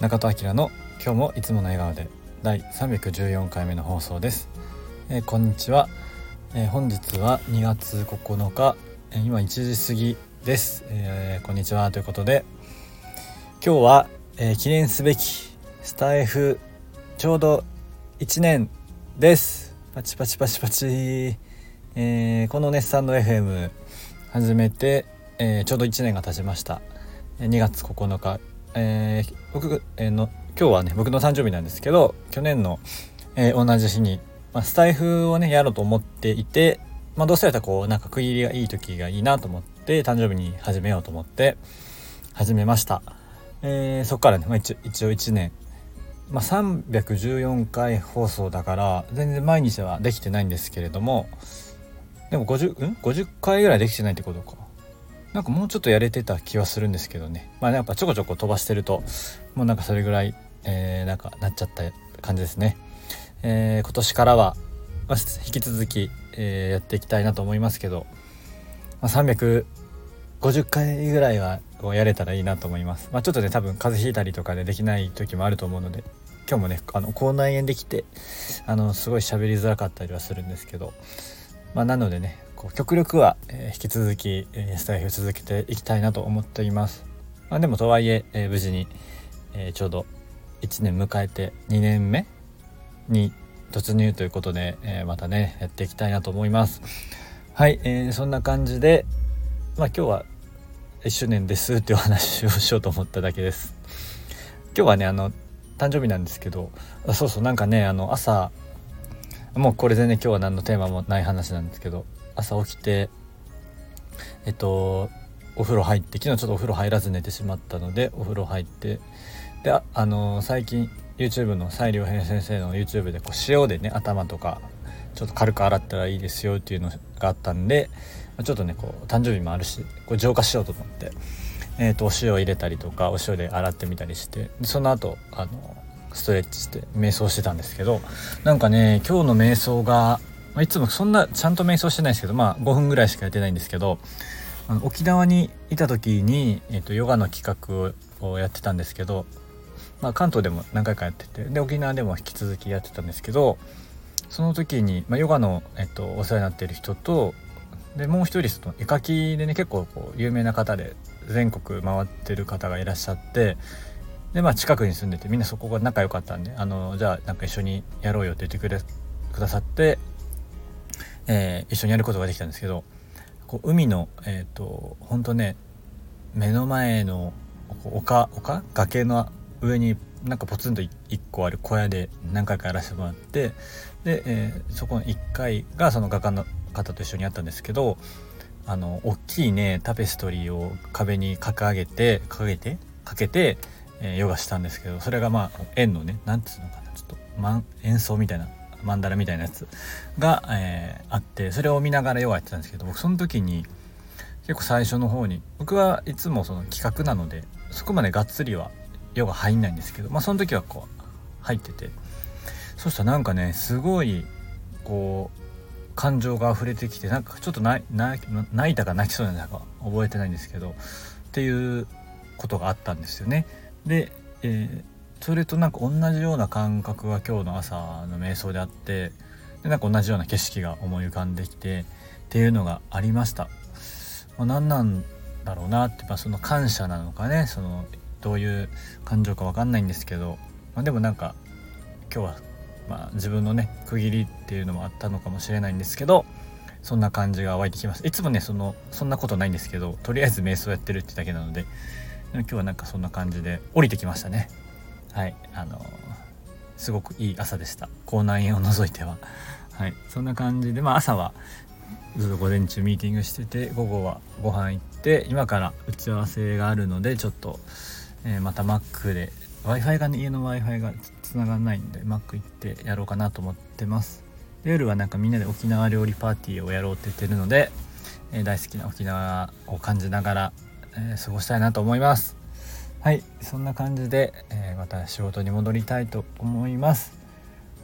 中戸明の今日もいつもの笑顔で第314回目の放送です、えー、こんにちは、えー、本日は2月9日、えー、今1時過ぎです、えこんにちは。ということで今日は、え記念すべきスタイフちょうど1年です。パチパチパチパチ、えこのねスタンド FM 始めて、えちょうど1年が経ちました。2月9日。えー、僕、えー、の今日はね僕の誕生日なんですけど去年の、えー、同じ日に、まあ、スタイフをねやろうと思っていて、まあ、どうせやったらこうなんか区切りがいい時がいいなと思って誕生日に始めようと思って始めました、えー、そっからね、まあ、一一応1年、まあ、314回放送だから全然毎日はできてないんですけれどもでも 50, ん？50回ぐらいできてないってことか。なんかもうちょっとやれてた気はするんですけどね。まあやっぱちょこちょこ飛ばしてるともうなんかそれぐらい、えー、なんかなっちゃった感じですね、えー、今年からは、まあ、引き続き、えー、やっていきたいなと思いますけど、まあ、350回ぐらいはやれたらいいなと思います。まあちょっとね多分風邪ひいたりとかでできない時もあると思うので今日もねあの口内炎できてあのすごい喋りづらかったりはするんですけどまあなのでねこう極力は、え、引き続き、え、スタイフを続けていきたいなと思っています。まあ、でもとはいええ、無事に、えちょうど1年迎えて2年目に突入ということで、えまたねやっていきたいなと思います。はい、えーそんな感じでまあ今日は1周年です っていうお話をしようと思っただけです。今日はねあの誕生日なんですけどそうそうなんかねあの朝もうこれでね今日は何のテーマもない話なんですけど朝起きてえっとお風呂入って昨日ちょっとお風呂入らず寝てしまったのでお風呂入ってであ、あの最近 YouTube の西良平先生の YouTube でこう塩でね頭とかちょっと軽く洗ったらいいですよっていうのがあったんでちょっとねこう誕生日もあるしこれ浄化しようと思って、えー、とお塩入れたりとかお塩で洗ってみたりしてその後あのストレッチして瞑想してたんですけどなんかね今日の瞑想がまあ、いつもそんなちゃんと瞑想してないですけどまあ5分ぐらいしかやってないんですけどあの沖縄にいた時に、えーと、ヨガの企画をやってたんですけど、まあ、関東でも何回かやっててで沖縄でも引き続きやってたんですけどその時に、まあ、ヨガの、えっと、お世話になっている人とでもう一人その絵描きでね結構こう有名な方で全国回ってる方がいらっしゃってでまあ近くに住んでてみんなそこが仲良かったんであのじゃあなんか一緒にやろうよって言ってくれくださってえー、一緒にやることができたんですけどこう海のえっ、ー、と本当ね目の前の丘丘？崖の上になんかポツンと1個ある小屋で何回かやらせてもらってで、えー、そこの1回がその画家の方と一緒にやったんですけどあの大きいねタペストリーを壁に掲げて掲げて？かけて、えー、ヨガしたんですけどそれがまあ円のね何て言うのかなちょっと、ま、演奏みたいなマンダラみたいなやつが、えー、あってそれを見ながらヨガやってたんですけど僕その時に結構最初の方に僕はいつもその企画なのでそこまでがっつりはヨガ入んないんですけど、まあ、その時はこう入っててそしたらなんかねすごいこう感情が溢れてきてなんかちょっと泣いたか泣きそうなのか覚えてないんですけどっていうことがあったんですよね。で、えそれとなんか同じような感覚が今日の朝の瞑想であってでなんか同じような景色が思い浮かんできてっていうのがありました。まあ、何なんだろうなって、まあ、その感謝なのかねそのどういう感情か分かんないんですけど、まあ、でもなんか今日はまあ自分のね区切りっていうのもあったのかもしれないんですけどそんな感じが湧いてきますいつもねそのそんなことないんですけどとりあえず瞑想やってるってだけなので今日はなんかそんな感じで降りてきましたねはいあのすごくいい朝でした。口内炎を除いては。はいそんな感じでまあ朝はずっと午前中ミーティングしてて午後はご飯行って今から打ち合わせがあるのでちょっと、えー、また Mac で w i f i がね家の w i f i が繋がらないんで Mac 行ってやろうかなと思ってます。夜はなんかみんなで沖縄料理パーティーをやろうって言ってるので、えー、大好きな沖縄を感じながら、えー、過ごしたいなと思います。はいそんな感じで、えー、また仕事に戻りたいと思います。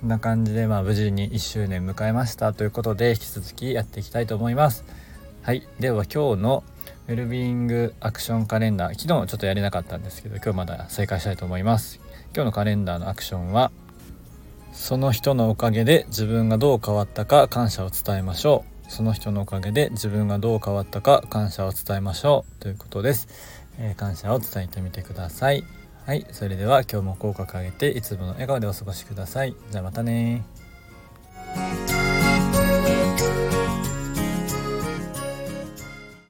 こんな感じで、まあ、無事に1周年迎えました。ということで引き続きやっていきたいと思います。はいでは今日のウェルビーイングアクションカレンダー昨日ちょっとやれなかったんですけど今日まだ再開したいと思います。今日のカレンダーのアクションはその人のおかげで自分がどう変わったか感謝を伝えましょう。その人のおかげで自分がどう変わったか感謝を伝えましょう。ということです、えー、感謝を伝えてみてください。はいそれでは今日も口角上げていつもの笑顔でお過ごしください。じゃあまたね